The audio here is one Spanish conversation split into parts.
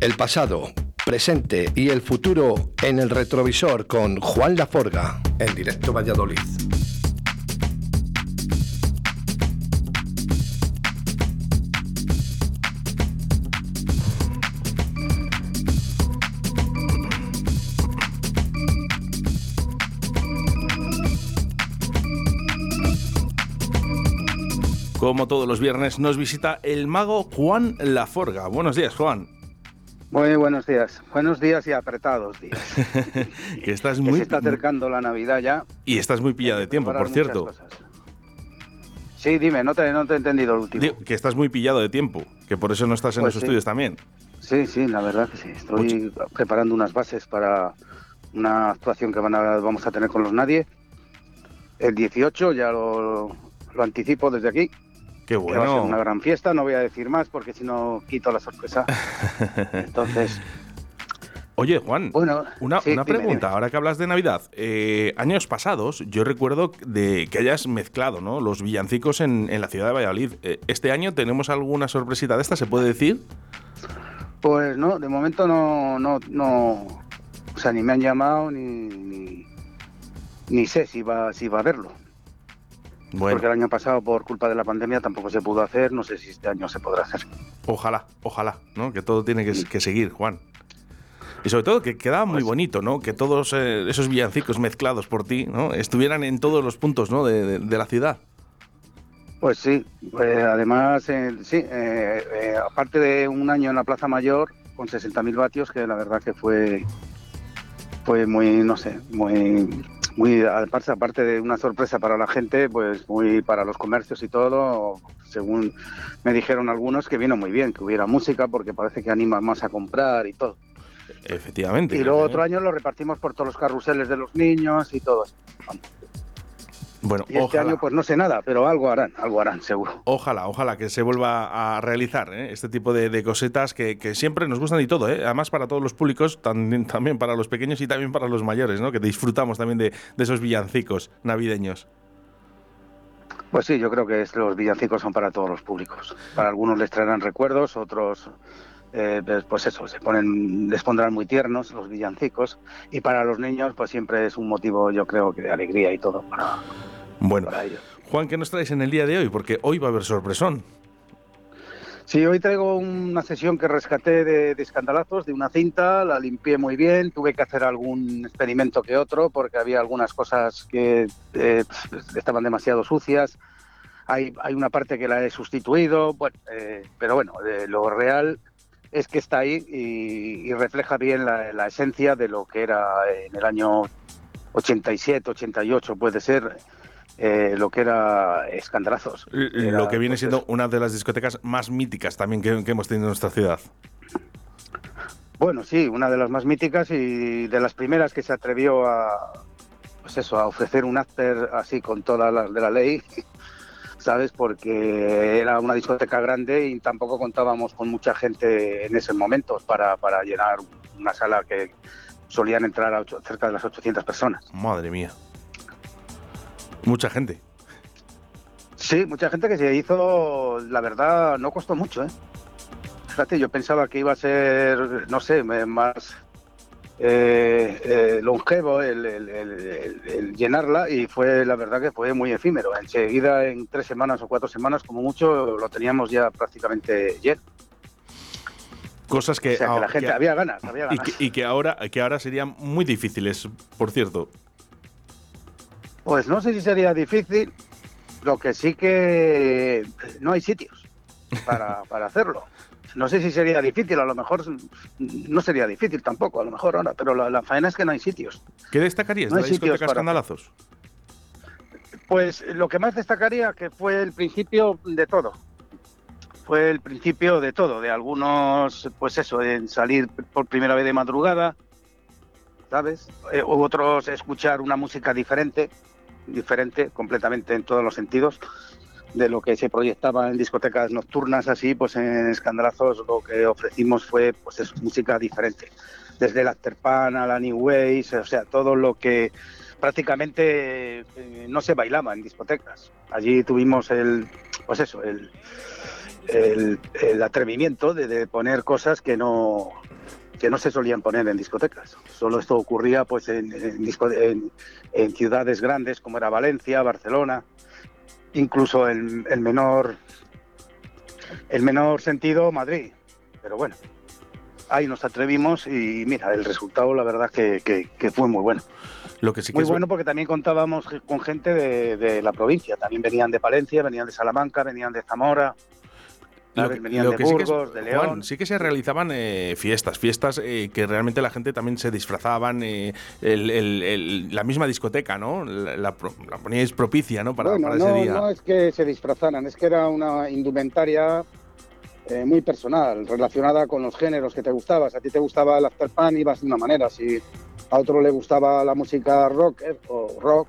El pasado, presente y el futuro en el retrovisor con Juan Laforga en directo Valladolid. Como todos los viernes, nos visita el mago Juan Laforga. Buenos días, Juan. Muy buenos días. Buenos días y apretados días. que estás muy... se está acercando la Navidad ya. Y estás muy pillado de tiempo, por cierto. Sí, dime, no te, no te he entendido el último. que estás muy pillado de tiempo, que por eso no estás en Pues los sí. estudios también. Sí, sí, la verdad que sí. Estoy preparando unas bases para una actuación que van a, vamos a tener con los Nadie. El 18, ya lo, lo anticipo desde aquí. Qué Que va a ser bueno. una gran fiesta, no voy a decir más porque si no quito la sorpresa. Entonces, Oye, Juan, bueno, una, sí, una dime, pregunta, dime. ahora que hablas de Navidad. Eh, años pasados, yo recuerdo de que hayas mezclado ¿no? los villancicos en, en la ciudad de Valladolid. Eh, ¿Este año tenemos alguna sorpresita de esta, se puede decir? Pues no, de momento no, no, no, o sea, ni me han llamado ni, ni, ni sé si va, si va a haberlo. Bueno, Porque el año pasado, por culpa de la pandemia, tampoco se pudo hacer. No sé si este año se podrá hacer. ojalá, ojalá, ¿no? Que todo tiene que, que seguir, Juan. Y sobre todo que quedaba muy bonito, ¿no? Que todos eh, esos villancicos mezclados por ti, ¿no? Estuvieran en todos los puntos, ¿no? De, de- de la ciudad. Pues sí, eh, además, eh, sí, eh, aparte de un año en la Plaza Mayor con 60.000 vatios, que la verdad que fue, fue muy, no sé, muy, muy aparte, aparte de una sorpresa para la gente, pues muy para los comercios y todo, según me dijeron algunos que vino muy bien, que hubiera música porque parece que anima más a comprar y todo. Efectivamente. Y luego ¿eh? otro año lo repartimos por todos los carruseles de los niños y todo. eso. Bueno, Y este ojalá. año pues no sé nada, pero algo harán, algo harán, seguro. Ojalá, ojalá que se vuelva a realizar ¿eh? este tipo de, de cosetas que, que siempre nos gustan y todo, ¿eh? además para todos los públicos, también, también para los pequeños y también para los mayores, ¿no? que disfrutamos también de, de esos villancicos navideños. Pues sí, yo creo que los villancicos son para todos los públicos. Para algunos les traerán recuerdos, otros, eh, pues- pues eso, se ponen, les pondrán muy tiernos los villancicos. Y para los niños, pues siempre es un motivo, yo creo que de alegría y todo para, Bueno, para ellos. Juan, ¿qué nos traes en el día de hoy? Porque hoy va a haber sorpresón. Sí, hoy traigo una sesión que rescaté de, de escandalazos, de una cinta, la limpié muy bien, tuve que hacer algún experimento que otro porque había algunas cosas que eh, estaban demasiado sucias. Hay, hay una parte que la he sustituido, bueno, eh, pero bueno, eh, lo real es que está ahí y, y refleja bien la, la esencia de lo que era en el año 87, 88, puede ser, eh, lo que era escandalazos. Era, Lo que viene pues, siendo una de las discotecas más míticas también que, que hemos tenido en nuestra ciudad. Bueno, sí, una de las más míticas y de las primeras que se atrevió a, pues eso, a ofrecer un after así con todas las de la ley, ¿sabes? Porque era una discoteca grande y tampoco contábamos con mucha gente en esos momentos para, para llenar una sala que solían entrar a ocho- cerca de las 800 personas. Madre mía. Mucha gente. Sí, mucha gente que se hizo, la verdad, no costó mucho, ¿eh? Fíjate, yo pensaba que iba a ser, no sé, más eh, eh, longevo el, el- el- el- el llenarla y fue, la verdad, que fue muy efímero. Enseguida, en tres semanas o cuatro semanas, como mucho, lo teníamos ya prácticamente lleno. Cosas que, O sea, que ah, la gente, que- había ganas, había y que, y que ahora, que ahora serían muy difíciles, por cierto. Pues no sé si sería difícil, lo que sí que no hay sitios para, para hacerlo. No sé si sería difícil, a lo mejor no sería difícil tampoco, a lo mejor ahora, pero la, la faena es que no hay sitios. ¿Qué destacarías No de la sitios discoteca para- Escandalazos? Pues lo que más destacaría que fue el principio de todo. Fue el principio de todo, de algunos, pues eso, en salir por primera vez de madrugada, ¿sabes? Eh, u otros escuchar una música diferente, diferente completamente en todos los sentidos de lo que se proyectaba en discotecas nocturnas así, pues en Escandalazos lo que ofrecimos fue pues eso, música diferente. Desde el afterpan a la new ways, o sea, todo lo que prácticamente eh, no se bailaba en discotecas. Allí tuvimos el, pues eso, el, el, atrevimiento de, poner cosas que no que no se solían poner en discotecas. Solo esto ocurría pues en, en, ciudades grandes como era Valencia, Barcelona, incluso el, el menor el menor sentido Madrid. Pero bueno, ahí nos atrevimos y mira, el resultado la verdad que, que, fue muy bueno. Lo que sí muy bueno porque también contábamos con gente de, la provincia, también venían de Palencia, venían de Salamanca, venían de Zamora. Venían de Burgos, de León. sí que se realizaban eh, fiestas, fiestas eh, que realmente la gente también se disfrazaban, eh, la misma discoteca, ¿no? La, poníais propicia, ¿no? Para, para ese día. No es que se disfrazaran, es que era una indumentaria eh, muy personal, relacionada con los géneros que te gustabas. a ti te gustaba el afterpan, ibas de una manera. Si a otro le gustaba la música rock eh, o rock,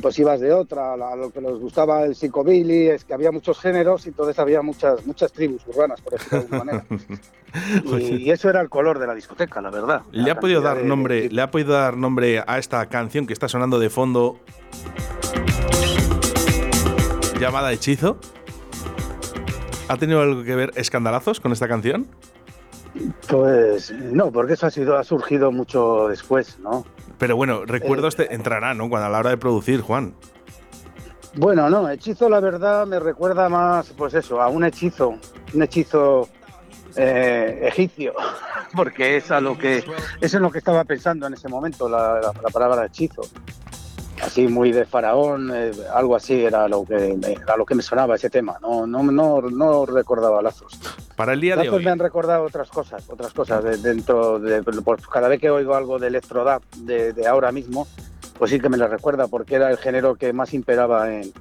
pues ibas de otra. A lo que les gustaba el psicobilly, es que había muchos géneros y entonces había muchas, muchas tribus urbanas, por decirlo de alguna manera. y, eso era el color de la discoteca, la verdad. ¿Le ha, podido dar nombre, ¿Le ha podido dar nombre a esta canción que está sonando de fondo? llamada Hechizo. ¿Ha tenido algo que ver escandalazos con esta canción? Pues no, porque eso ha sido ha surgido mucho después, ¿no? Pero bueno, recuerdos te entrará, ¿no? Cuando a la hora de producir, Juan. Bueno, no, hechizo la verdad me recuerda más, pues eso, a un hechizo, un hechizo eh, egipcio, porque es a lo que eso es lo que estaba pensando en ese momento la, la palabra hechizo así muy de faraón, eh, algo así era lo que me, lo que me sonaba ese tema. No, no, no, no recordaba lazos. Para el día de hoy. me han recordado otras cosas, otras cosas dentro de, cada vez que oigo algo de electrodap de, de ahora mismo, pues sí que me lo recuerda porque era el género que más imperaba en,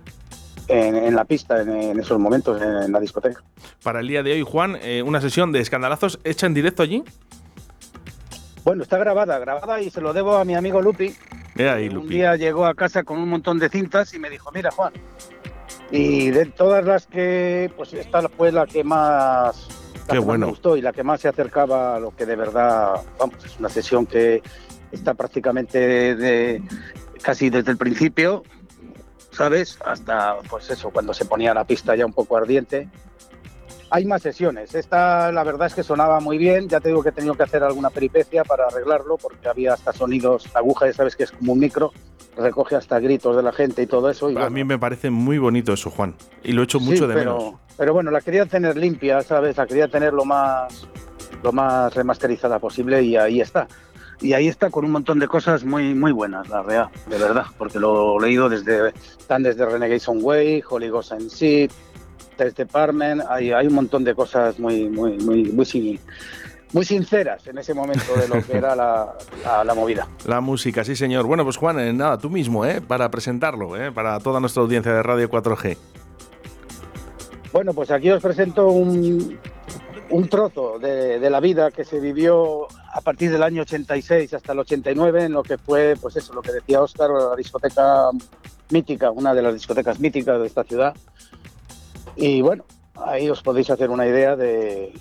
en, la pista en, esos momentos en, la discoteca. Para el día de hoy, Juan, eh, una sesión de escandalazos hecha en directo allí. Bueno, está grabada, grabada y se lo debo a mi amigo Lupi, un día llegó a casa con un montón de cintas y me dijo, mira Juan, y de todas las que, pues esta fue la que más, me gustó y la que más se acercaba a lo que de verdad, vamos, es una sesión que está prácticamente de, casi desde el principio, ¿sabes? Hasta, pues eso, cuando se ponía la pista ya un poco ardiente hay más sesiones. Esta, la verdad es que sonaba muy bien. Ya te digo que he tenido que hacer alguna peripecia para arreglarlo, porque había hasta sonidos, aguja, ya sabes que es como un micro, recoge hasta gritos de la gente y todo eso. a mí me parece muy bonito eso, Juan, y lo he hecho mucho de menos. Pero bueno, la quería tener limpia, ¿sabes? La quería tener lo más, lo más remasterizada posible y ahí está. Y ahí está con un montón de cosas muy muy buenas, la verdad, de verdad, porque lo he leído desde, están desde Renegation Way, Holy Ghost and Seed, Test Department, hay, hay un montón de cosas muy, muy, muy, muy, muy sinceras en ese momento de lo que era la, la, movida. La música, sí señor. Bueno, pues Juan, eh, nada, tú mismo, ¿eh? para presentarlo, ¿eh? para toda nuestra audiencia de Radio 4G. Bueno, pues aquí os presento un, un trozo de, de, la vida que se vivió a partir del año 86 hasta el 89 en lo que fue, pues eso, lo que decía Óscar, la discoteca mítica, una de las discotecas míticas de esta ciudad, y bueno, ahí os podéis hacer una idea de,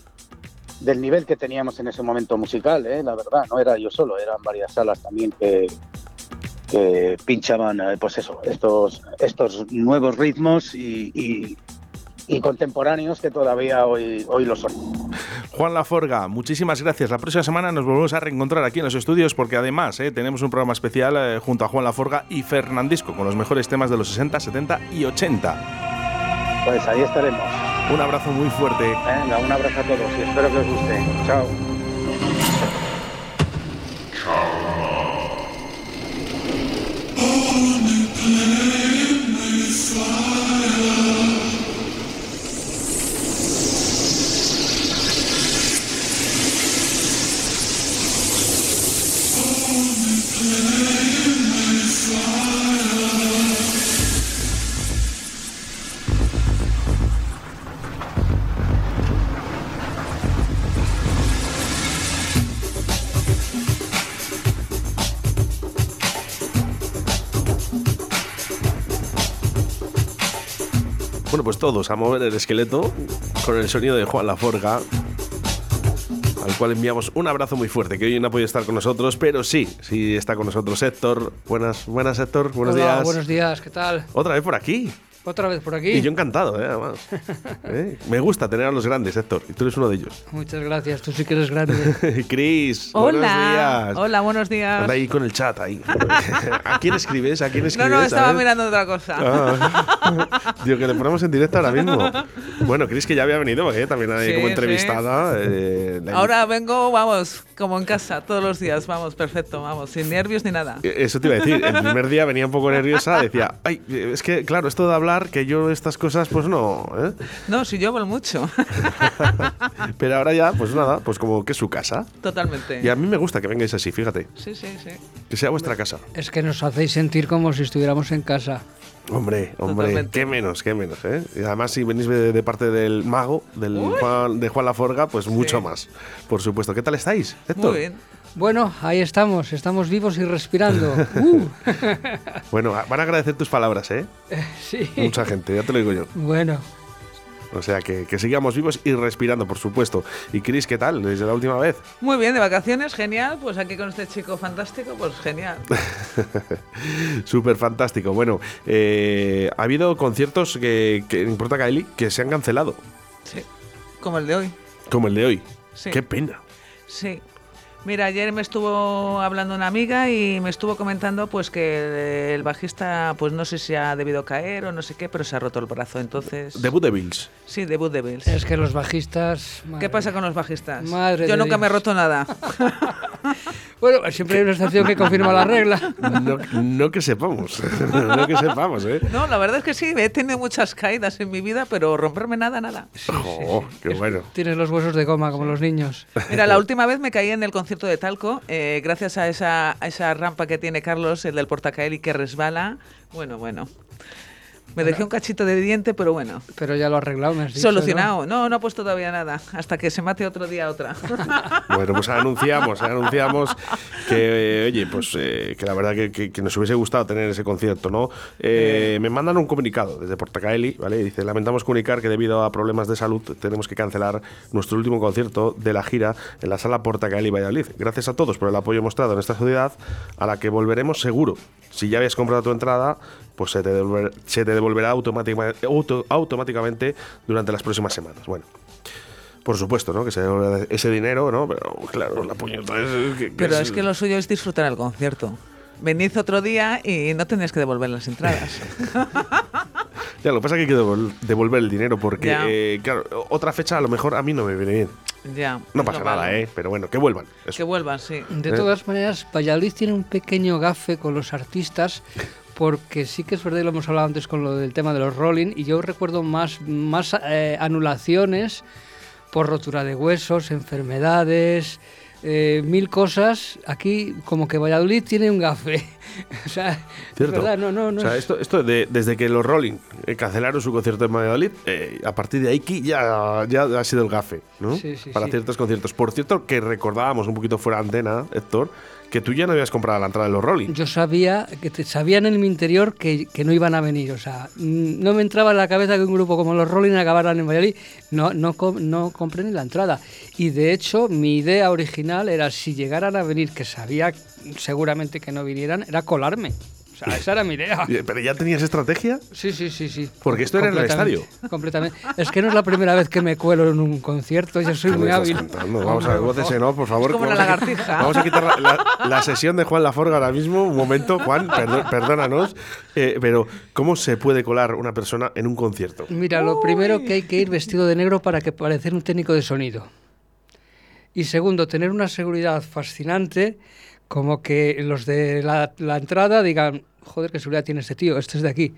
del nivel que teníamos en ese momento musical, ¿eh? la verdad, no era yo solo, eran varias salas también que, pinchaban, eh, pues eso, estos, estos nuevos ritmos y, contemporáneos que todavía hoy, hoy lo son. Juan Laforga, muchísimas gracias. La próxima semana nos volvemos a reencontrar aquí en los estudios porque además eh, tenemos un programa especial junto a Juan Laforga y Fernandisco con los mejores temas de los 60, 70 y 80. Pues ahí estaremos. Un abrazo muy fuerte. Venga, un abrazo a todos y espero que os guste. Chao. Todos a mover el esqueleto con el sonido de Juan Laforga, al cual enviamos un abrazo muy fuerte, que hoy no ha podido estar con nosotros, pero sí, sí está con nosotros Héctor. Buenas, buenas Héctor, buenos días. Buenos días, ¿qué tal? Otra vez por aquí. Otra vez por aquí. Y yo encantado, ¿eh? además. ¿Eh? Me gusta tener a los grandes, Héctor, y tú eres uno de ellos. Muchas gracias, tú sí que eres grande. Cris, Hola, buenos días. hola, buenos días. Anda ahí con el chat, ahí. ¿A quién escribes? ¿A quién No, escribes? no, A estaba mirando otra cosa. Ah. Digo, que le ponemos en directo ahora mismo. Bueno, Cris que ya había venido, porque también ahí Sí, como sí. entrevistada. eh, Ahora vengo, vamos, como en casa, todos los días, vamos, perfecto, vamos, sin nervios ni nada. Eh, Eso te iba a decir. El primer día venía un poco nerviosa, decía, ay, es que claro, esto de hablar, que yo estas cosas, pues no. ¿eh? No, si yo hablo mucho, Pero ahora ya, pues nada, pues como que es su casa. totalmente. Y a mí me gusta que vengáis así, fíjate, Sí, sí, sí. que sea vuestra casa. es que nos hacéis sentir como si estuviéramos en casa. Hombre, hombre, Totalmente. qué menos, qué menos, ¿eh? Y además, si venís de, de parte del mago, del Juan, de Juan Laforga, pues mucho más, por supuesto. ¿Qué tal estáis, Héctor? Muy bien. Bueno, ahí estamos, estamos vivos y respirando. Uh, Bueno, van a agradecer tus palabras, ¿eh? sí. Mucha gente, ya te lo digo yo. Bueno, O sea, que, que sigamos vivos y respirando, por supuesto. Y Cris, ¿qué tal? Desde la última vez. Muy bien, de vacaciones, genial. Pues aquí con este chico fantástico, pues genial. Súper fantástico. Bueno, eh, ha habido conciertos que, que en Porta Caeli que se han cancelado, Sí, como el de hoy. como el de hoy. Sí. Qué pena. Sí. Mira, ayer me estuvo hablando una amiga y me estuvo comentando pues que el bajista, pues no sé si ha debido caer o no sé qué, pero se ha roto el brazo. Entonces, Debut de Bills. sí, debut de Bills. es que los bajistas... ¿Qué pasa con los bajistas? Madre Yo de nunca me he roto nada. Bueno, siempre hay una excepción que confirma la regla. No, no que sepamos. no que sepamos, ¿eh? No, la verdad es que sí, he tenido muchas caídas en mi vida, pero romperme nada, nada. Oh, qué bueno. Tienes los huesos de goma como los niños. Mira, la última vez me caí en el concierto de Talco, eh, gracias a esa, a esa rampa que tiene Carlos, el del Portacaeli, que resbala. Bueno, bueno. Me dejé un cachito de diente, pero bueno. Pero ya lo arreglado, me has dicho, ¿no? Solucionado. No, no ha puesto todavía nada. Hasta que se mate otro día otra. Bueno, pues anunciamos, anunciamos que, eh, oye, pues eh, que la verdad que, que- que nos hubiese gustado tener ese concierto, ¿no? Eh, me mandan un comunicado desde Portacaeli, ¿vale? Dice, lamentamos comunicar que debido a problemas de salud tenemos que cancelar nuestro último concierto de la gira en la sala Portacaeli Valladolid. Gracias a todos por el apoyo mostrado en esta ciudad, a la que volveremos seguro. Si ya habías comprado tu entrada, pues se te, devolver- se te devolverá automática- auto- automáticamente durante las próximas semanas. Bueno. Por supuesto, ¿no? Que se devuelva ese dinero, ¿no? Pero claro, la puñeta es que- que Pero es que lo suyo es disfrutar el concierto. Venid otro día y no tenéis que devolver las entradas. Ya, lo que pasa es que hay que devol- devolver el dinero porque, eh, claro, otra fecha a lo mejor a mí no me viene bien. ya. No es pasa nada. ¿eh? Pero bueno, que vuelvan. Eso. Que vuelvan, sí. De Eh. todas maneras, Valladolid tiene un pequeño gafe con los artistas, porque sí que es verdad, y lo hemos hablado antes con lo del tema de los rolling, y yo recuerdo más, más eh, anulaciones por rotura de huesos, enfermedades, eh, mil cosas. Aquí, como que Valladolid tiene un gafe. o sea, es Cierto. verdad, no, no, no. o sea, es- esto, esto de- desde que los Rolling eh, cancelaron su concierto en Valladolid, eh, a partir de ahí ya, ya ha sido el gafe, ¿no? Sí, sí, Para sí. ciertos conciertos. Por cierto, que recordábamos un poquito fuera de antena, Héctor, que tú ya no habías comprado la entrada de los Rolling. Yo sabía, que te, en mi interior que, que no iban a venir. O sea, no me entraba en la cabeza que un grupo como los Rolling acabaran en Valladolid. No, no, no compré ni la entrada. Y de hecho, mi idea original era si llegaran a venir, que sabía seguramente que no vinieran, era colarme. Sea, esa era mi idea. ¿Pero ya tenías estrategia? Sí, sí, sí, sí. Porque esto era en el estadio. Completamente. Es que no es la primera vez que me cuelo en un concierto. Yo soy ¿Qué muy hábil. Vamos a ver, Hombre, por favor. off, por favor. Es como que la vamos a. Vamos quitar la, la- la sesión de Juan Laforga ahora mismo. Un momento, Juan, perdó- perdónanos. Eh, pero, ¿cómo se puede colar una persona en un concierto? Mira, lo primero que hay que ir vestido de negro para que parecer un técnico de sonido. Y segundo, tener una seguridad fascinante, como que los de la, la entrada digan, joder, qué seguridad tiene este tío, este es de aquí.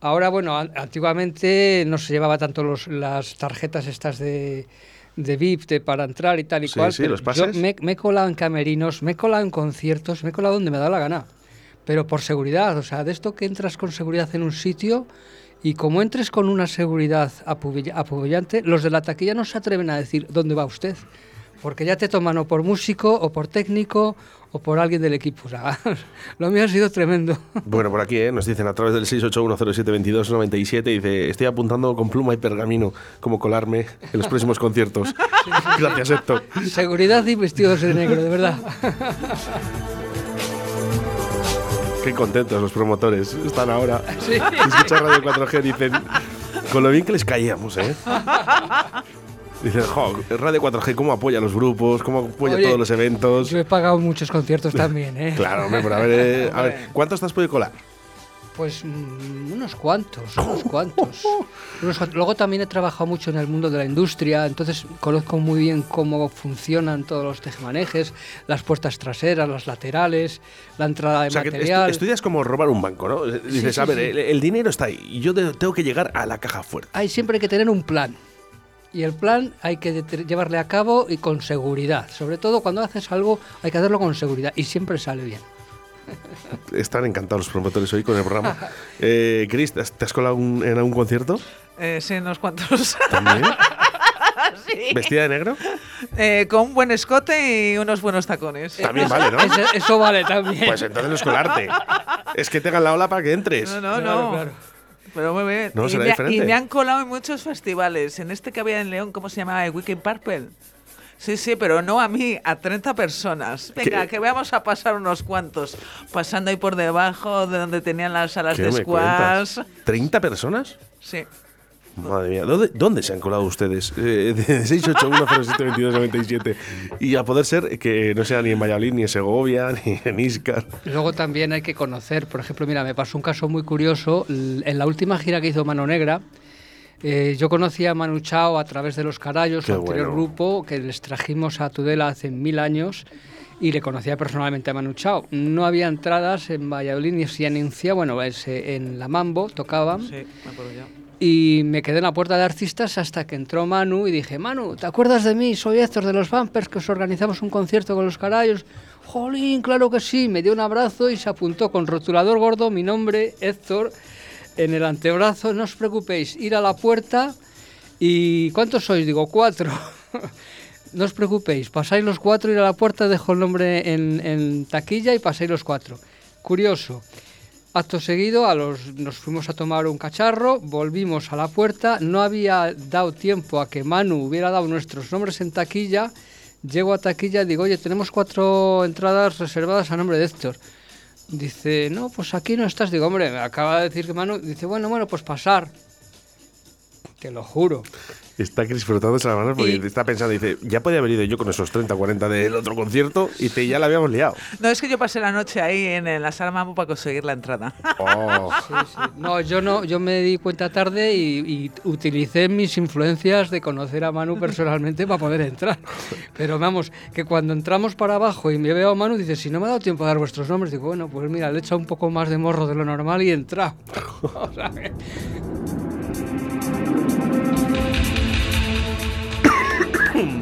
Ahora, bueno, an- antiguamente no se llevaba tanto los, las tarjetas estas de, de VIP de- para entrar y tal y Sí, cual. sí, los yo pases. me, me he colado en camerinos, me he colado en conciertos, me he colado donde me da la gana. Pero por seguridad, o sea, de esto que entras con seguridad en un sitio y como entres con una seguridad apabullante, los de la taquilla no se atreven a decir dónde va usted. Porque ya te toman o por músico, o por técnico, o por alguien del equipo. O sea, lo mío ha sido tremendo. Bueno, por aquí eh, nos dicen a través del 681072297, dice, estoy apuntando con pluma y pergamino cómo colarme en los próximos conciertos. Gracias, Héctor. Seguridad y vestidos de negro, de verdad. Qué contentos los promotores están ahora. Sí. Escuchar Radio 4G dicen, con lo bien que les caíamos, ¿eh? Dicen, jo, Radio 4G, ¿cómo apoya a los grupos? ¿Cómo apoya todos los eventos? Yo he pagado muchos conciertos también, ¿eh? claro, hombre, pero a ver, eh, a ver ¿cuántos te has podido colar? Pues mm, unos cuantos, unos cuantos. Luego también he trabajado mucho en el mundo de la industria, entonces conozco muy bien cómo funcionan todos los tejemanejes, las puertas traseras, las laterales, la entrada de o sea, material. Que estudias como robar un banco, ¿no? Dices, a ver, el, dinero está ahí y yo tengo que llegar a la caja fuerte. Hay siempre que tener un plan. Y el plan hay que llevarle a cabo y con seguridad. Sobre todo cuando haces algo hay que hacerlo con seguridad y siempre sale bien. Están encantados los promotores hoy con el programa. Eh, Chris, ¿te has colado en algún concierto? Eh, sí, unos cuantos. ¿También? ¿Vestida de negro? Eh, con un buen escote y unos buenos tacones. También vale, ¿no? Eso, vale también. Pues entonces no es colarte. Es que tengan la ola para que entres. No, no, no. Pero muy bien. No, y, me, y, me, han colado en muchos festivales. En este que había en León, ¿cómo se llamaba? El Weekend Purple. Sí, sí, pero no a mí, a 30 personas. Venga, que vamos a pasar unos cuantos. Pasando ahí por debajo de donde tenían las salas de squash. ¿30 personas? Sí. Madre mía, ¿dónde, se han colado ustedes? Eh, de 681072297. Y a poder ser que no sea ni en Valladolid, ni en Segovia, ni en Iscar. Luego también hay que conocer, por ejemplo, mira, me pasó un caso muy curioso. En la última gira que hizo Mano Negra, eh, yo conocí a Manu Chao a través de Los Carayos, su anterior grupo, que les trajimos a Tudela hace mil años y le conocía personalmente a Manu Chao. No había entradas en Valladolid ni si anuncia, bueno, en la Mambo tocaban. Sí, me acuerdo Y me quedé en la puerta de artistas hasta que entró Manu y dije, Manu, ¿te acuerdas de mí? Soy Héctor de los Vampers, que os organizamos un concierto con los Carayos. Jolín, claro que sí. Me dio un abrazo y se apuntó con rotulador gordo mi nombre, Héctor en el antebrazo, no os preocupéis, ir a la puerta y ¿cuántos sois? Digo, cuatro. no os preocupéis, pasáis los cuatro, ir a la puerta, dejo el nombre en, taquilla y pasáis los cuatro. Curioso. Acto seguido, a los, nos fuimos a tomar un cacharro, volvimos a la puerta, no había dado tiempo a que Manu hubiera dado nuestros nombres en taquilla, llego a taquilla y digo, oye, tenemos cuatro entradas reservadas a nombre de Héctor. Dice, no, pues aquí no estás. Digo, hombre, me acaba de decir que Manu. Dice, bueno, bueno, pues pasar. Te lo juro. Está Chris frotándose las manos porque está pensando, dice, ya podía haber ido yo con esos 30 o 40 del otro concierto y te, ya la habíamos liado. No, es que yo pasé la noche ahí en, la sala Mambo para conseguir la entrada. Oh. No, yo no, yo me di cuenta tarde y, utilicé mis influencias de conocer a Manu personalmente para poder entrar. Pero vamos, que cuando entramos para abajo y me veo a Manu, dice, si no me ha dado tiempo a dar vuestros nombres, digo, bueno, pues mira, le he echado un poco más de morro de lo normal y he entrado. o sea, Boom!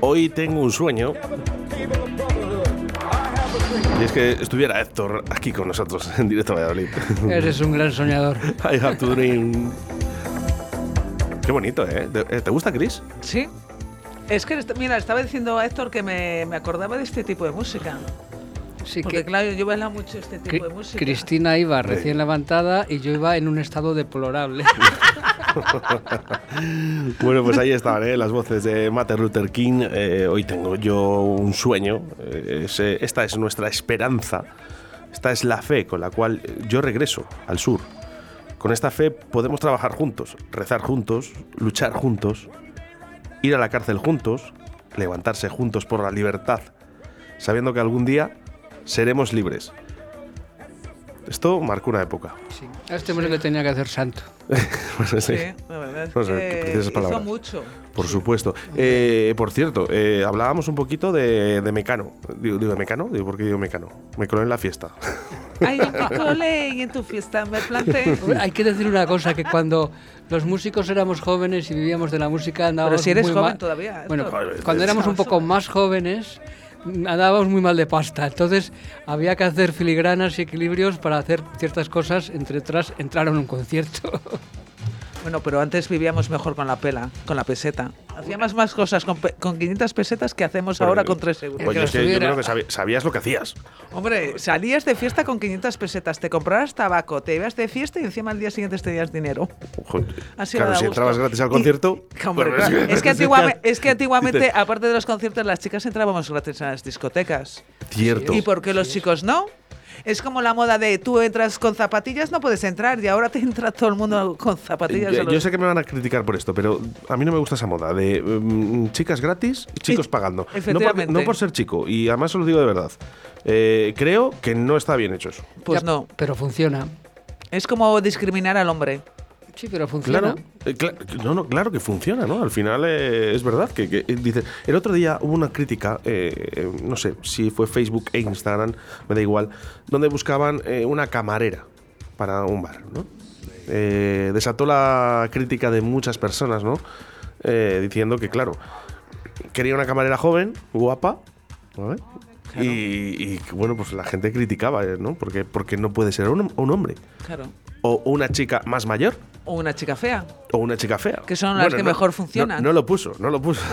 Hoy tengo un sueño y es que estuviera Héctor aquí con nosotros en directo a Valladolid. Eres un gran soñador. I have to dream. Qué bonito, ¿eh? ¿Te, te gusta, Chris? Sí. Es que, mira, estaba diciendo a Héctor que me, me acordaba de este tipo de música. Sí, Porque, que claro, yo bailo mucho este tipo Cri- de música. Cristina iba recién levantada y yo iba en un estado deplorable. Bueno, pues ahí estaban ¿eh? las voces de Martin Luther King. Eh, hoy tengo yo un sueño. Eh, es, eh, esta es nuestra esperanza. Esta es la fe con la cual yo regreso al sur. Con esta fe podemos trabajar juntos, rezar juntos, luchar juntos, ir a la cárcel juntos, levantarse juntos por la libertad, sabiendo que algún día seremos libres. Esto marcó una época. Sí. A este hombre le tenía que hacer santo. Pues sí. Sí, la verdad es No sé, que hizo palabras. mucho. Por supuesto. Eh, por cierto, eh, hablábamos un poquito de, de Mecano. Digo, digo, ¿de Mecano? Digo, ¿por qué digo Mecano? Me colé en la fiesta. Ay, yo me colé y en tu fiesta me planté. Hay que decir una cosa, que cuando los músicos éramos jóvenes y vivíamos de la música andábamos Pero si eres muy joven mal- todavía. Bueno, Héctor. cuando éramos un poco más jóvenes andábamos muy mal de pasta, entonces había que hacer filigranas y equilibrios para hacer ciertas cosas, entre otras entrar a un concierto. Bueno, pero antes vivíamos mejor con la pela, con la peseta. Hacíamos más cosas con, pe- con 500 pesetas que hacemos ahora con 3 euros. Que es que yo creo que sabías lo que hacías. Hombre, salías de fiesta con 500 pesetas, te comprabas tabaco, te ibas de fiesta y encima al día siguiente tenías dinero. Joder, Así claro, si entrabas gratis al Y- concierto. Hombre, bueno, claro, es, que antiguamente, es que antiguamente, aparte de los conciertos, las chicas entrábamos gratis a las discotecas. Cierto. ¿Y por qué los chicos no? Es como la moda de tú entras con zapatillas, no puedes entrar, y ahora te entra todo el mundo con zapatillas. Yo, a los- yo sé que me van a criticar por esto, pero a mí no me gusta esa moda de mm, chicas gratis y chicos pagando. No por, efectivamente. no por ser chico, y además os lo digo de verdad. Eh, creo que no está bien hecho eso. Pues Ya, no. Pero funciona. Es como discriminar al hombre. Sí, pero funciona. Claro, eh, no, no, claro que funciona, ¿no? Al final eh, es verdad que, que, dice. El otro día hubo una crítica, eh, no sé si fue Facebook e Instagram, me da igual, donde buscaban eh, una camarera para un bar, ¿no? Eh, desató la crítica de muchas personas, ¿no? Eh, diciendo que, claro, quería una camarera joven, guapa, ¿vale? Y, y, bueno, pues la gente criticaba, ¿no? Porque, porque no puede ser un, un hombre. Claro. O una chica más mayor O una chica fea. o una chica fea. Que son las que mejor funcionan. No, no lo puso, no lo puso.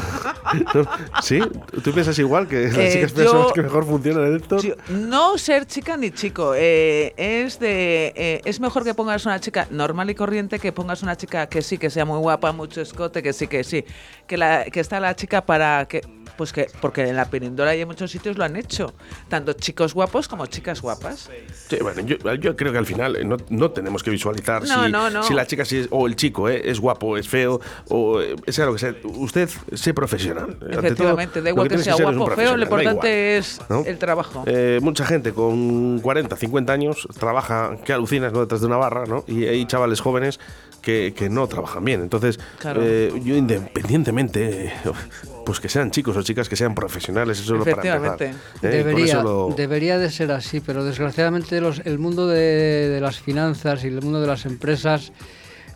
No, ¿Sí? ¿Tú piensas igual que las Eh, chicas feas son yo- las que mejor funcionan, Héctor? Sí, No ser chica ni chico. eh, es de eh, es mejor que pongas una chica normal y corriente que pongas una chica que sí, que sea muy guapa, mucho escote, que sí, que sí. Que, la, que está la chica para que. Pues que, porque en la península y en muchos sitios lo han hecho. Tanto chicos guapos como chicas guapas. Sí, bueno, yo, yo creo que al final eh, no, no tenemos que visualizar No, si, no, no. si la chica sí es- o el chico eh, es guapo, es feo, o eh, sea lo que sea. Usted sé profesional. Efectivamente, da igual que, tienes sea guapo o feo, lo importante es el trabajo. Eh, mucha gente con 40, 50 años trabaja, que alucinas, ¿no? Detrás de una barra, ¿no? Y hay chavales jóvenes que, que no trabajan bien. Entonces, Claro. eh, yo independientemente, eh, pues que sean chicos o chicas que sean profesionales, eso es lo para empezar. ¿eh? Debería, lo- debería de ser así, pero desgraciadamente los- el mundo de, de las finanzas y el mundo de las empresas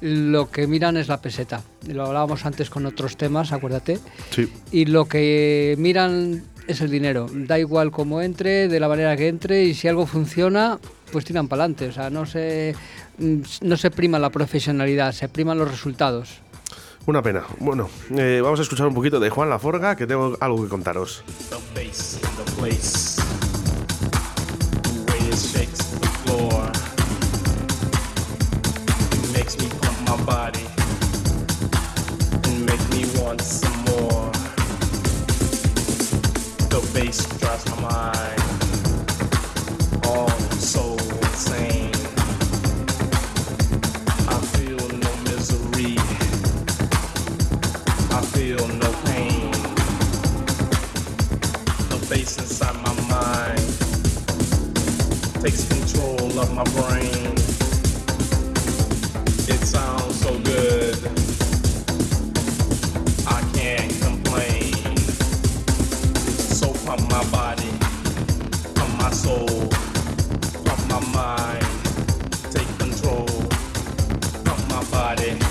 lo que miran es la peseta. Lo hablábamos antes con otros temas, acuérdate. Sí. Y lo que miran es el dinero. Da igual cómo entre, de la manera que entre, y si algo funciona, pues tiran para adelante. O sea, no se, mm, no se prima la profesionalidad, se priman los resultados. Una pena. Bueno, eh, vamos a escuchar un poquito de Juan Laforga, que tengo algo que contaros. makes me pump my body and make me want some bass drives my mind all so insane. I feel no misery. I feel no pain the bass inside my mind takes control of my brain. everybody.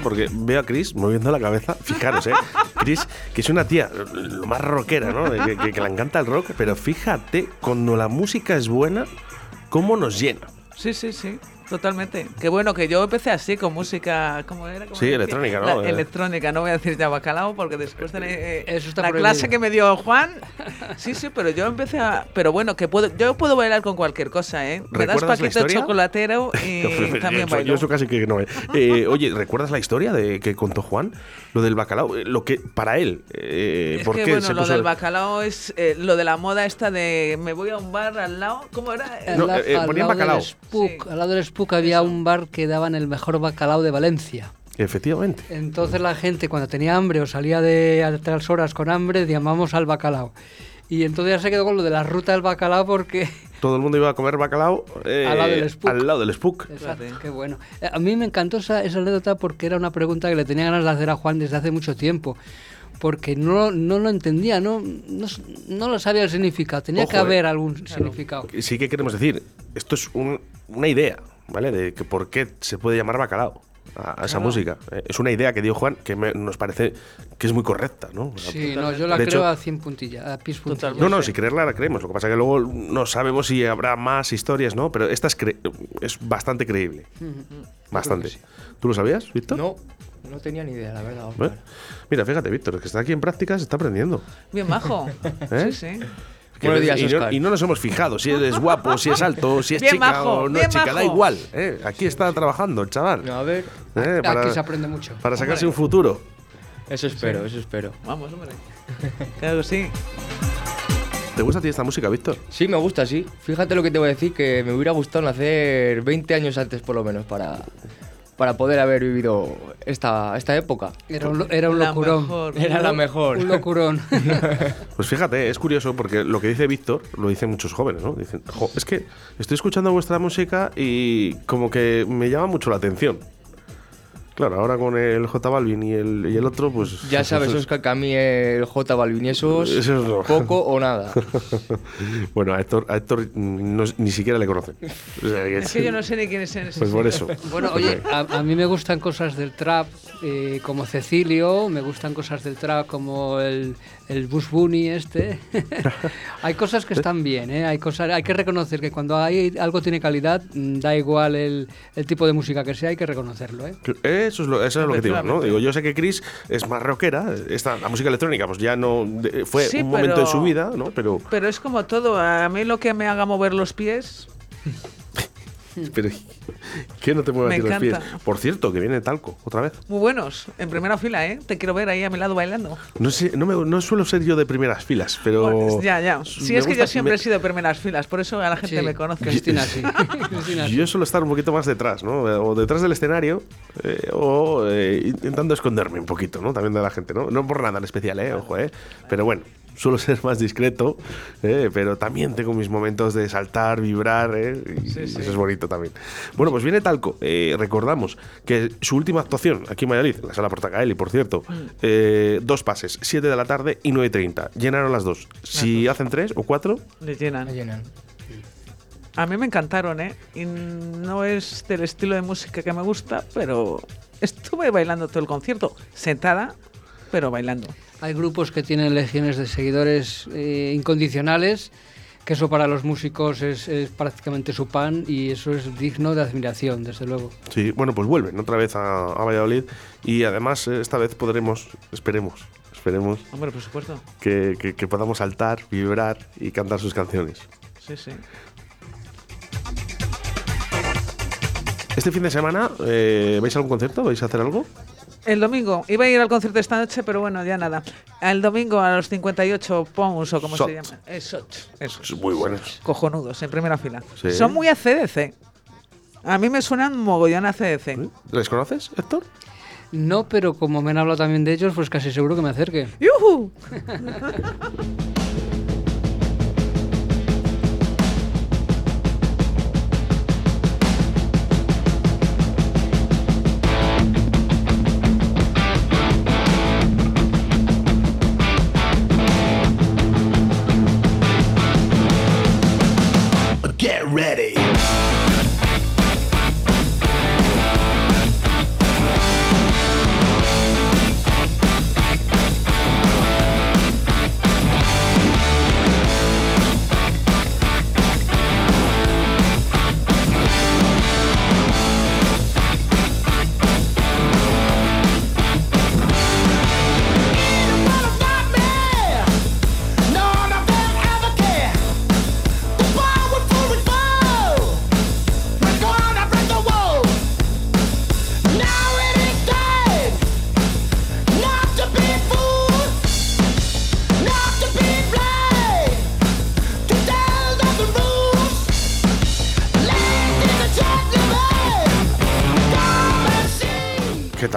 Porque veo a Chris moviendo la cabeza. Fijaros, ¿eh? Chris, que es una tía lo más rockera, ¿no? Que le encanta el rock, pero fíjate, cuando la música es buena, cómo nos llena. Sí, sí, sí. Totalmente. Qué bueno que yo empecé así con música, ¿cómo era? ¿Cómo Sí, electrónica, ¿no? La- Eh. electrónica, no voy a decir ya bacalao porque después de la, eh, Eso está la prohibido. clase que me dio Juan. Sí, sí, pero yo empecé a. Pero bueno, que puedo, yo puedo bailar con cualquier cosa, ¿eh? Me das ¿Recuerdas la paquito historia? chocolatero y también yo, bailo. yo eso casi que no. ¿eh? Eh, oye, ¿recuerdas la historia de que contó Juan? Lo del bacalao. Eh, Lo que para él, eh, Es ¿por que qué bueno, se lo puso- del bacalao es eh, lo de la moda esta de me voy a un bar al lado. ¿Cómo era? No, al, eh, lado bacalao. Del Spook, Sí. Al lado del Spook había un bar que daban el mejor bacalao de Valencia. Efectivamente. Entonces la gente cuando tenía hambre o salía de a otras horas con hambre, llamamos al bacalao. Y entonces ya se quedó con lo de la ruta del bacalao porque... Todo el mundo iba a comer bacalao eh, Al lado del Spook. al lado del Spook. Exacto, qué bueno. Eh, A mí me encantó esa, esa anécdota porque era una pregunta que le tenía ganas de hacer a Juan desde hace mucho tiempo. Porque no, no lo entendía, no, no, no lo sabía el significado. Tenía Ojo, que eh. haber algún significado. Sí que queremos decir, esto es un- una idea, ¿vale? De que por qué se puede llamar bacalao a, a esa música. Eh, Es una idea que dio Juan que me- nos parece que es muy correcta, ¿no? Sí, no, yo la De creo hecho- a 100 puntillas, a pis puntillas. No, no, si creerla la creemos. Lo que pasa es que luego no sabemos si habrá más historias, ¿no? Pero esta es, cre- es bastante creíble. Bastante. ¿Tú lo sabías, Víctor? No, no tenía ni idea, la verdad. ¿Eh? Mira, fíjate, Víctor, es que está aquí en prácticas, está aprendiendo. Bien majo. ¿Eh? Sí, sí. Que Buenos no- días, y, no, y no nos hemos fijado si eres guapo, si es alto, si es Bien chica majo, o no es chica, da igual. ¿eh? Aquí está trabajando el chaval. No, a ver, ¿eh? Aquí se aprende mucho. para sacarse un futuro. eso espero, eso espero. Vamos, hombre. Claro que sí. ¿Te gusta a ti esta música, Víctor? Sí, me gusta, sí. Fíjate lo que te voy a decir, que me hubiera gustado nacer 20 años antes por lo menos para, para poder haber vivido esta, esta época. Era un, era un La locurón. mejor. Era la mejor. Un locurón. Pues fíjate, es curioso porque lo que dice Víctor lo dicen muchos jóvenes, ¿no? Dicen, "Jo, es que estoy escuchando vuestra música y como que me llama mucho la atención. Claro, ahora con el J Balvin y el, y el otro, pues. Ya sabes, Oscar, que a mí el J Balvin y esos, no. poco o nada. bueno, a Héctor, a Héctor no- ni siquiera le conocen. O sea, que Es que yo no sé ni quién es ese. Pues por eso. Bueno, oye, a, a mí me gustan cosas del trap eh, como Cecilio, me gustan cosas del trap como el, el Bush Bunny este. hay cosas que están bien, ¿eh? hay, cosas, hay que reconocer que cuando hay algo tiene calidad, mm, da igual el, el tipo de música que sea, hay que reconocerlo. ¿eh? Eso es lo, eso es lo que digo, ¿no? Digo, yo sé que Chris es más rockera, esta, la música electrónica, pues ya no de- fue Sí, un momento de su vida, ¿no? Pero, Pero es como todo. A mí lo que me haga mover los pies. pero ¿qué no te mueve a Me ti los pies? Por cierto, que viene talco otra vez. Muy buenos. En primera fila, ¿eh? Te quiero ver ahí a mi lado bailando. No sé, no, me, no suelo ser yo de primeras filas, pero. Bueno, ya, ya. Sí, es que yo siempre me- he sido de primeras filas. Por eso a la gente Sí, me conoce. Cristina, sí. Cristina, sí. Yo suelo estar un poquito más detrás, ¿no? O detrás del escenario, eh, o eh, intentando esconderme un poquito, ¿no? También de la gente, ¿no? No por nada en especial, ¿eh? Ojo, ¿eh? Pero bueno, suelo ser más discreto, ¿eh? pero también tengo mis momentos de saltar, vibrar, ¿eh? Y Sí, sí. eso es bonito también. Bueno, pues viene Talco. Eh, recordamos que su última actuación aquí en Valladolid, en la sala Portacaeli, por cierto, Mm. eh, dos pases, 7 de la tarde y 9.30. Llenaron las dos. Si hacen tres o cuatro, Le llenan. Llenan. A mí me encantaron, ¿eh? Y no es del estilo de música que me gusta, pero estuve bailando todo el concierto, sentada, pero bailando. Hay grupos que tienen legiones de seguidores eh, incondicionales, que eso para los músicos es, es prácticamente su pan y eso es digno de admiración, desde luego. Sí, bueno, pues vuelven otra vez a, a Valladolid y además eh, esta vez podremos, esperemos, esperemos Hombre, por supuesto. que, que- que podamos saltar, vibrar y cantar sus canciones. Sí, sí. Este fin de semana, eh, ¿vais a algún concierto? ¿Vais a hacer algo? El domingo, iba a ir al concierto esta noche, pero bueno, ya nada. El domingo a los 58 Pons o como Sot. se llama. Es Soch. Eso. Es muy buenos. Cojonudos, en primera fila. Sí. Son muy ACDC. A mí me suenan mogollón ACDC. ¿Eh? ¿Les conoces, Héctor? No, pero como me han hablado también de ellos, pues casi seguro que me acerque. ¡Yujú!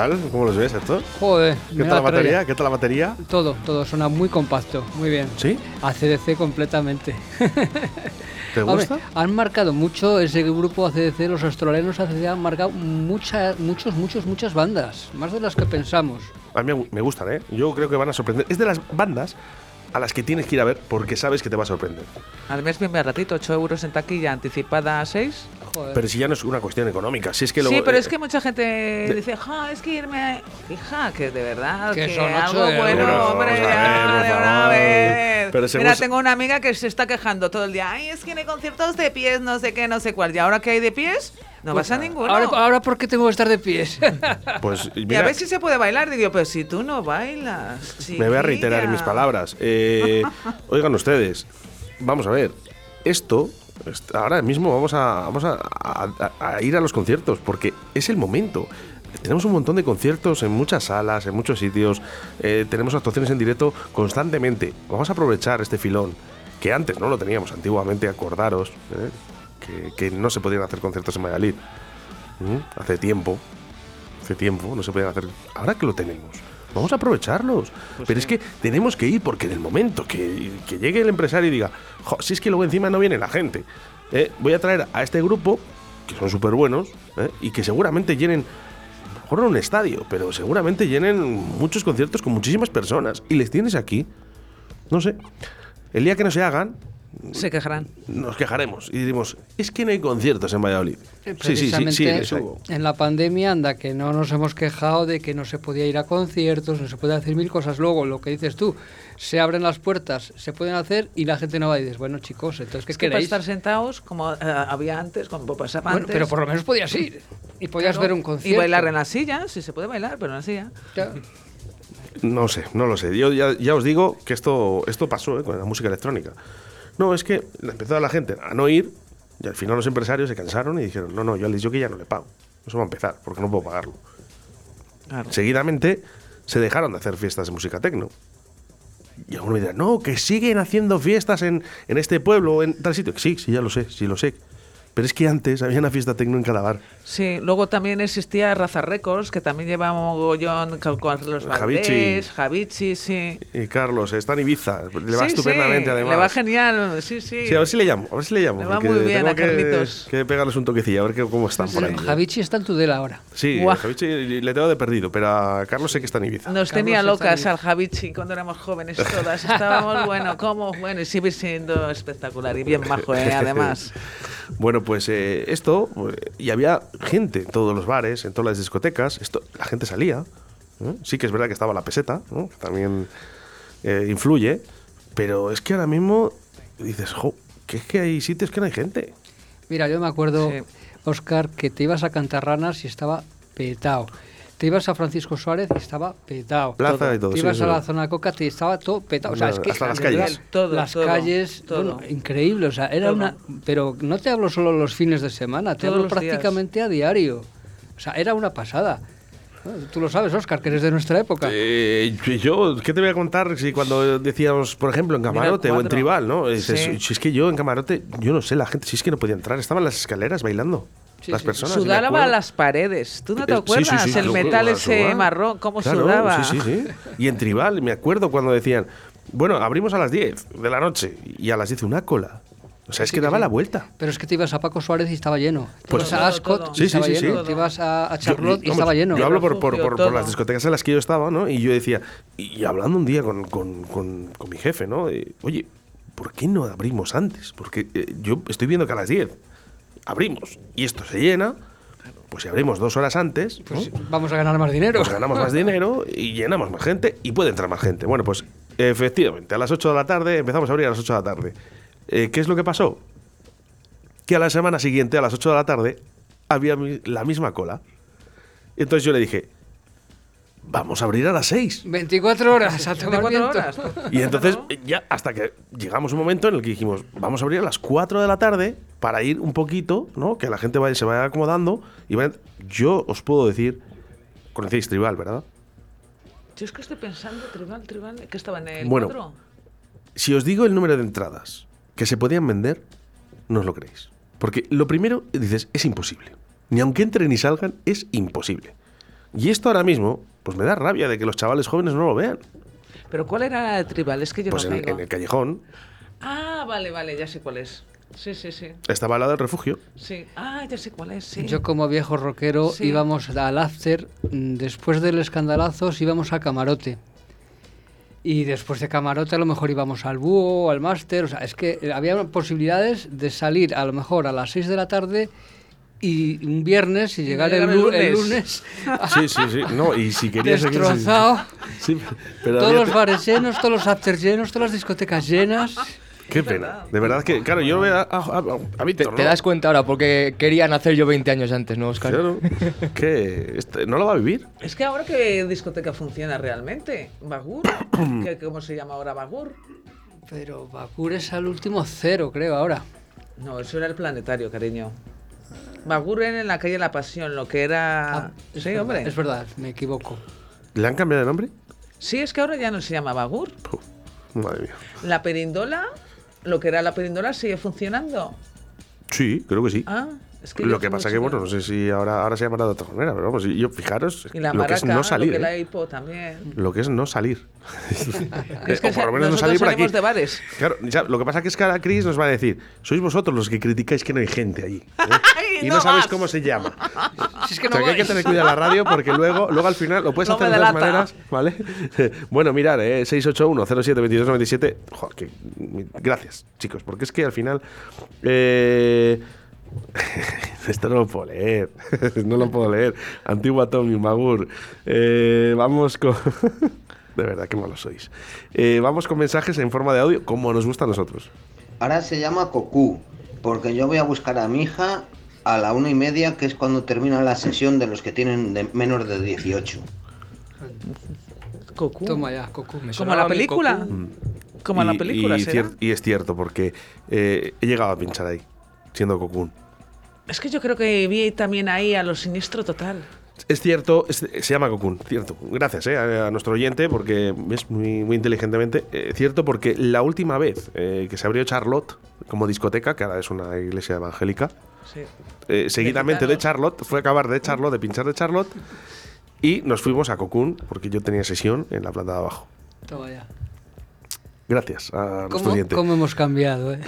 tal? ¿Cómo los ves, Héctor? Joder, ¿Qué tal la traía. batería? ¿Qué tal la batería? Todo, todo suena muy compacto, muy bien. ¿Sí? ACDC completamente. ¿Te Hombre, gusta? han marcado mucho ese grupo ACDC, los australianos ACDC han marcado muchas, muchos, muchos, muchas bandas, más de las que pensamos. A mí me- gustan, ¿eh? Yo creo que van a sorprender. Es de las bandas a las que tienes que ir a ver porque sabes que te va a sorprender. Al mes bien baratito, 8 euros en taquilla, anticipada a 6. Joder. Pero si ya no es una cuestión económica, si es que Sí, luego, pero eh, es que mucha gente dice, ja, es que irme a... Hija, que de verdad, Que que, son ocho algo euros. bueno, Vamos hombre, ya, de una vez. Pero Mira, tengo una amiga que se está quejando todo el día, ay, es que no hay conciertos de pies, no sé qué, no sé cuál. ¿Y ahora que hay de pies? No vas a ninguno. Ahora, ahora, ¿por qué tengo que estar de pies? Pues y a ver si se puede bailar. Digo, pero si tú no bailas, me voy a reiterar en mis palabras. Eh, oigan ustedes, vamos a ver, esto, est- ahora mismo vamos a, ir a los conciertos porque es el momento. Tenemos un montón de conciertos en muchas salas, en muchos sitios, eh, tenemos actuaciones en directo constantemente. Vamos a aprovechar este filón, que antes no lo teníamos antiguamente, acordaros, eh, que, no se podían hacer conciertos en Valladolid. ¿Mm? Hace tiempo, hace tiempo, no se podían hacer. Ahora que lo tenemos, vamos a aprovecharlos. Pero es que tenemos que ir porque en el momento que, que llegue el empresario y diga, "Jo, si es que luego encima no viene la gente, eh, voy a traer a este grupo, que son súper buenos, eh, y que seguramente llenen, mejor no un estadio, pero seguramente llenen muchos conciertos con muchísimas personas. Y les tienes aquí, no sé, el día que no se hagan, Se quejarán. nos quejaremos y diremos, es que no hay conciertos en Valladolid. Sí, sí, sí, en la pandemia anda que no nos hemos quejado de que no se podía ir a conciertos, no se puede hacer mil cosas. Luego, lo que dices tú, se abren las puertas, se pueden hacer y la gente no va y dices, bueno chicos, entonces ¿qué Es que para estar sentados, como eh, había antes, como pasaba Bueno, antes. pero por lo menos podías ir y podías claro, ver un concierto. Y bailar en la silla, sí se puede bailar, pero en la silla. No sé, no lo sé. Yo ya, ya os digo que esto, esto pasó eh, con la música electrónica. No, es que empezó la gente a no ir y al final los empresarios se cansaron y dijeron, no, no, yo al que ya no le pago. Eso va a empezar, porque no puedo pagarlo. Claro. Seguidamente se dejaron de hacer fiestas de música tecno. Y alguno me dirá, no, que siguen haciendo fiestas en, en este pueblo, en tal sitio. Sí, sí, ya lo sé, sí lo sé. Pero es que antes había una fiesta tecno en cada bar. Sí, luego también existía Raza Records, que también lleva mogollón con los Javichi. Valdés, Javichi, sí. Y Carlos está en Ibiza, le va Sí, estupendamente sí, además. Le va genial, sí, sí. Sí, a ver si le llamo, a ver si le llamo. Le va muy bien tengo a que, Carlitos. que pegarles un toquecillo, a ver qué- cómo están por ahí. Javichi está en Tudela ahora. Sí, Guau. a Javichi le tengo de perdido, pero a Carlos sé que está en Ibiza. Nos Carlos tenía locas al Javichi cuando éramos jóvenes todas. Estábamos, bueno, como, bueno, y sigue siendo espectacular y bien bajo, ¿eh? además. Bueno, pues eh, esto, pues, y había gente en todos los bares, en todas las discotecas, esto, la gente salía. ¿eh? Sí que es verdad que estaba la peseta, ¿no? que también eh, influye, pero es que ahora mismo dices, jo, que es que hay sitios que no hay gente. Mira, yo me acuerdo, Sí. Oscar, que te ibas a Cantarranas y estaba petado. Te ibas a Francisco Suárez y estaba petado. Plaza y todo, Te sí, ibas sí, a la sí. zona Coca y estaba todo petado. O sea, es que, Hasta las calles. Todo, las todo, calles, todo. bueno, increíble. O sea, era Todo. una. Pero no te hablo solo los fines de semana, te Todos hablo los días. prácticamente a diario. O sea, era una pasada. Tú lo sabes, Oscar, que eres de nuestra época. Eh, yo, ¿qué te voy a contar si cuando decíamos, por ejemplo, en Camarote o en. Tribal, ¿no? Sí. si es que yo en Camarote, yo no sé, la gente, si es que no podía entrar, estaban las escaleras bailando. Sí, las sí. personas. Sudaba acuerdo- las paredes. ¿Tú no te Eh, sí, sí, acuerdas? sí, el metal ese marrón, cómo Claro, sudaba. Sí, sí, sí. Y en Tribal, me acuerdo cuando decían, bueno, abrimos a las 10 de la noche y a las 10 una cola. O sea, es que daba la vuelta. Pero es que te ibas a Paco Suárez y estaba lleno. Te Pues- ibas a Ascot y estaba sí, sí. lleno. Te ibas a, a Yo- Charlotte y vamos, estaba lleno. Yo hablo por, por, por- por las discotecas en las que yo estaba, ¿no? Y yo decía, y, y hablando un día con, con- con- con mi jefe, ¿no? Eh, Oye, ¿por qué no abrimos antes? Porque eh, yo estoy viendo que a las 10 abrimos y esto se llena, pues si abrimos dos horas antes, ¿no? Pues vamos a ganar más dinero. pues ganamos más dinero y llenamos más gente y puede entrar más gente. Bueno, pues efectivamente, a las 8 de la tarde empezamos a abrir a las 8 de la tarde. Eh, ¿Qué es lo que pasó? Que a la semana siguiente, a las 8 de la tarde, había la misma cola. Entonces yo le dije, vamos a abrir a las 6. 24 horas a tomar 24 viento. horas. Y entonces, ya hasta que llegamos un momento en el que dijimos, vamos a abrir a las 4 de la tarde para ir un poquito, ¿no? Que la gente vaya, se vaya acomodando. Y vaya- yo os puedo decir, conocéis Tribal, ¿verdad? Yo es que estoy pensando, tribal, tribal, que estaba en el Bueno. Si os digo el número de entradas que se podían vender, no os lo creéis. Porque lo primero, dices, es imposible. Ni aunque entren y salgan, es imposible. Y esto ahora mismo, pues me da rabia de que los chavales jóvenes no lo vean. Pero ¿cuál era la de tribal? Es que yo Pues no en, en el callejón Ah, vale, vale, ya sé cuál es. Sí, sí, sí. estaba al lado del refugio. Sí. Ah, ya sé cuál es, sí. Yo como viejo rockero Sí. íbamos al after, mm, después del escandalazos íbamos a camarote. Y después de camarote a lo mejor íbamos al búho, al máster, o sea, es que había posibilidades de salir a lo mejor a las 6 de la tarde y un viernes y llegar el, llegar el lu- el lunes. lunes Sí, sí, sí. No, y si querías destrozado, Sí, pero todos había- los bares llenos, todos los afters llenos, todas las discotecas llenas. Qué pena. De verdad que, claro, yo veo a, a, a- a Te, das cuenta ahora porque quería nacer yo 20 años antes, ¿no, Oscar? Claro. que este, no lo va a vivir. Es que ahora qué discoteca funciona realmente. Bagur. ¿Qué- ¿Cómo se llama ahora Bagur? Pero Bakur es al último cero, creo, ahora. No, eso era el planetario, cariño. Bagur era en la calle La Pasión, lo que era. Ah, sí, verdad, hombre. Es verdad, me equivoco. ¿Le han cambiado de nombre? Sí, es que ahora ya no se llama Bagur. Madre mía. La perindola, lo que era la perindola, sigue funcionando. Sí, creo que sí. Ah, es que lo que pasa que, bueno, no sé si ahora, ahora se llamará de otra manera, pero vamos, yo fijaros Y la lo que es maraca, no salir. lo que ¿eh? la hipo también. Lo que es no salir. Es que o por lo menos no salir por aquí. de bares. Claro, ya, lo que pasa que es que ahora Chris nos va a decir, sois vosotros los que criticáis que no hay gente allí. ¿eh? Y no vas. cómo se llama. Si es que O sea, que hay que tener cuidado en la radio porque luego, luego al final lo puedes No hacer de dos delata. maneras, ¿vale? bueno, mirar, eh, 681-07-2297. Joder, que- gracias, chicos, porque es que al final. eh, esto no lo puedo leer. no lo puedo leer. Antigua Tommy Magur. Eh, vamos con. de verdad, qué malos sois. Eh, vamos con mensajes en forma de audio, como nos gusta a nosotros. Ahora se llama Cocu, porque yo voy a buscar a mi hija a la una y media, que es cuando termina la sesión de los que tienen de menos de 18. Cocu. Toma ya, Cocu. Me Como la película. Cocu. Como en la película, y, ¿será? y es cierto, porque eh, he llegado a pinchar ahí, siendo Cocoon. Es que yo creo que vi también ahí a lo siniestro total. Es cierto, es- se llama Cocoon, cierto. Gracias eh, a, a nuestro oyente, porque es muy, muy inteligentemente. eh, cierto, porque la última vez eh, que se abrió Charlotte como discoteca, que ahora es una iglesia evangélica, Sí. eh, seguidamente de. Charlotte, fue acabar de Charlotte, de pinchar de Charlotte, y nos fuimos a Cocoon, porque yo tenía sesión en la planta de abajo. Toma ya. Gracias a nuestro ¿Cómo, oyente. cómo hemos cambiado, eh?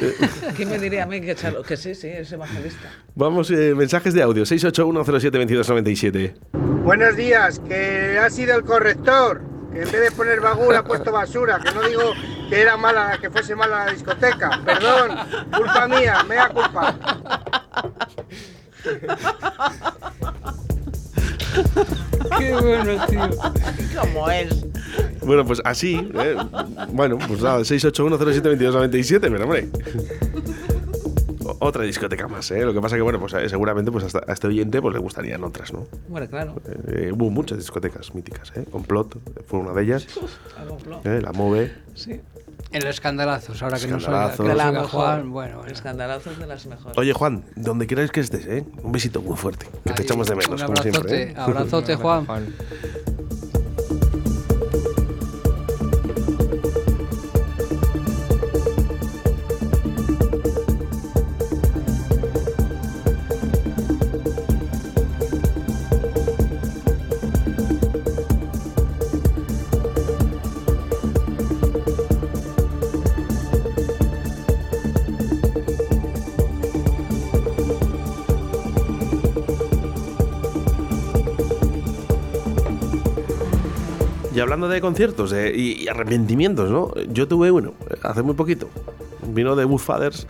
¿Quién me diría a mí que, Charlo- que sí, sí, es evangelista? Vamos, eh, mensajes de audio, 681072297. Buenos días, que ha sido el corrector, que en vez de poner bagul ha puesto basura, que no digo que era mala, que fuese mala la discoteca. Perdón, culpa mía, mea culpa. Qué bueno, tío. ¿Cómo es? Bueno, pues así, eh, bueno, pues nada, 681072297, pero hombre. Otra discoteca más, ¿eh? Lo que pasa que, bueno, pues eh, seguramente pues hasta- a este oyente pues le gustarían otras, ¿no? Bueno, claro. Eh, hubo muchas discotecas míticas, ¿eh? Complot fue una de ellas. ¿eh? La Move. Sí. El escandalazos, ahora que nos Escandalazos. oiga, De que la mejor. Juan, bueno, bueno. Escandalazos de las mejores. Oye, Juan, donde quieras que estés, ¿eh? Un besito muy fuerte, que te Ahí, echamos de menos, Un como abrazote, siempre. ¿eh? abrazote, Juan. Hablando de conciertos eh, y, y arrepentimientos, ¿no? Yo tuve uno hace muy poquito. Vino de Wood Fathers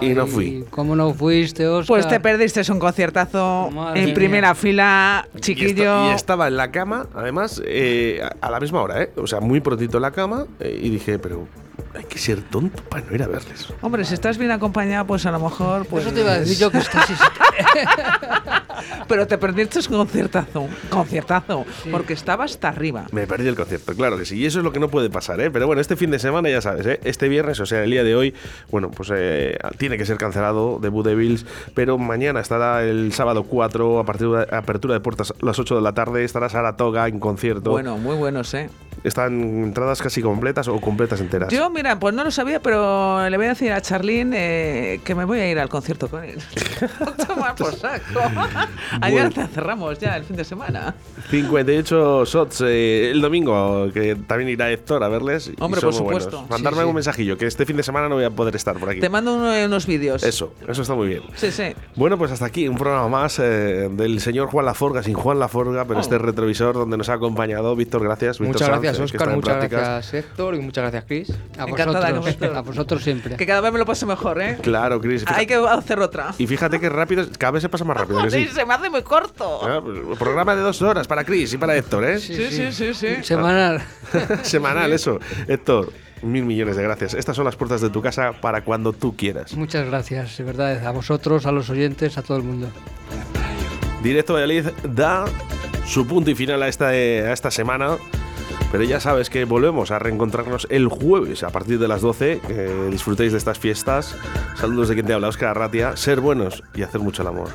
y no fui. ¿Cómo no fuiste, Oscar? Pues te perdiste un conciertazo Madre en mía. primera fila, Y, chiquillo. esta- y estaba en la cama, además, eh, a, a la misma hora, ¿eh? O sea, muy prontito en la cama. eh, y dije, pero hay que ser tonto para no ir a verles. Hombre, si estás bien acompañado, pues a lo mejor. Pues, Eso te iba a decir yo que estás... Pero te perdiste un conciertazo, conciertazo, porque estaba hasta arriba. Me perdí el concierto, claro que sí. Y eso es lo que no puede pasar, ¿eh? Pero bueno, este fin de semana, ya sabes, ¿eh? Este viernes, o sea, el día de hoy, bueno, pues eh, tiene que ser cancelado de Blue Devils. Pero mañana estará el sábado 4, a partir de apertura de puertas a las 8 de la tarde, estará Saratoga en concierto. Bueno, muy buenos, ¿eh? ¿Están entradas casi completas o completas enteras? Yo, mira, pues no lo sabía, pero le voy a decir a Charlín eh, que me voy a ir al concierto con él. Toma por saco. Ayer Bueno. cerramos ya el fin de semana. 58 shots eh, el domingo, que también irá Héctor a verles. Hombre, por supuesto. buenos. Mandarme Sí, sí. un mensajillo, que este fin de semana no voy a poder estar por aquí. Te mando uno- unos vídeos. Eso, eso está muy bien. Sí, sí. Bueno, pues hasta aquí un programa más eh, del señor Juan Laforga, sin Juan Laforga, pero Oh. este retrovisor donde nos ha acompañado Víctor, gracias. Víctor Muchas Sanz, gracias, eh, Oscar. en Muchas prácticas. gracias, Héctor. Y muchas gracias, Chris. A Encantada con vosotros, vosotros. a vosotros siempre. Que cada vez me lo pase mejor, ¿eh? Claro, Cris. Hay que hacer otra. Y fíjate que rápido, cada vez se pasa más rápido, que Sí, se me hace muy corto. Ah, pues, programa de dos horas para Cris y para Héctor, ¿eh? Sí, sí, sí, sí. Semanal. Semanal, eso. Héctor, mil millones de gracias. Estas son las puertas de tu casa para cuando tú quieras. Muchas gracias, de verdad, a vosotros, a los oyentes, a todo el mundo. Directo Valladolid da su punto y final a esta, a esta semana. Pero ya sabes que volvemos a reencontrarnos el jueves a partir de las 12. Que disfrutéis de estas fiestas. Saludos de quien te habla, Oscar Arratia. Ser buenos y hacer mucho el amor.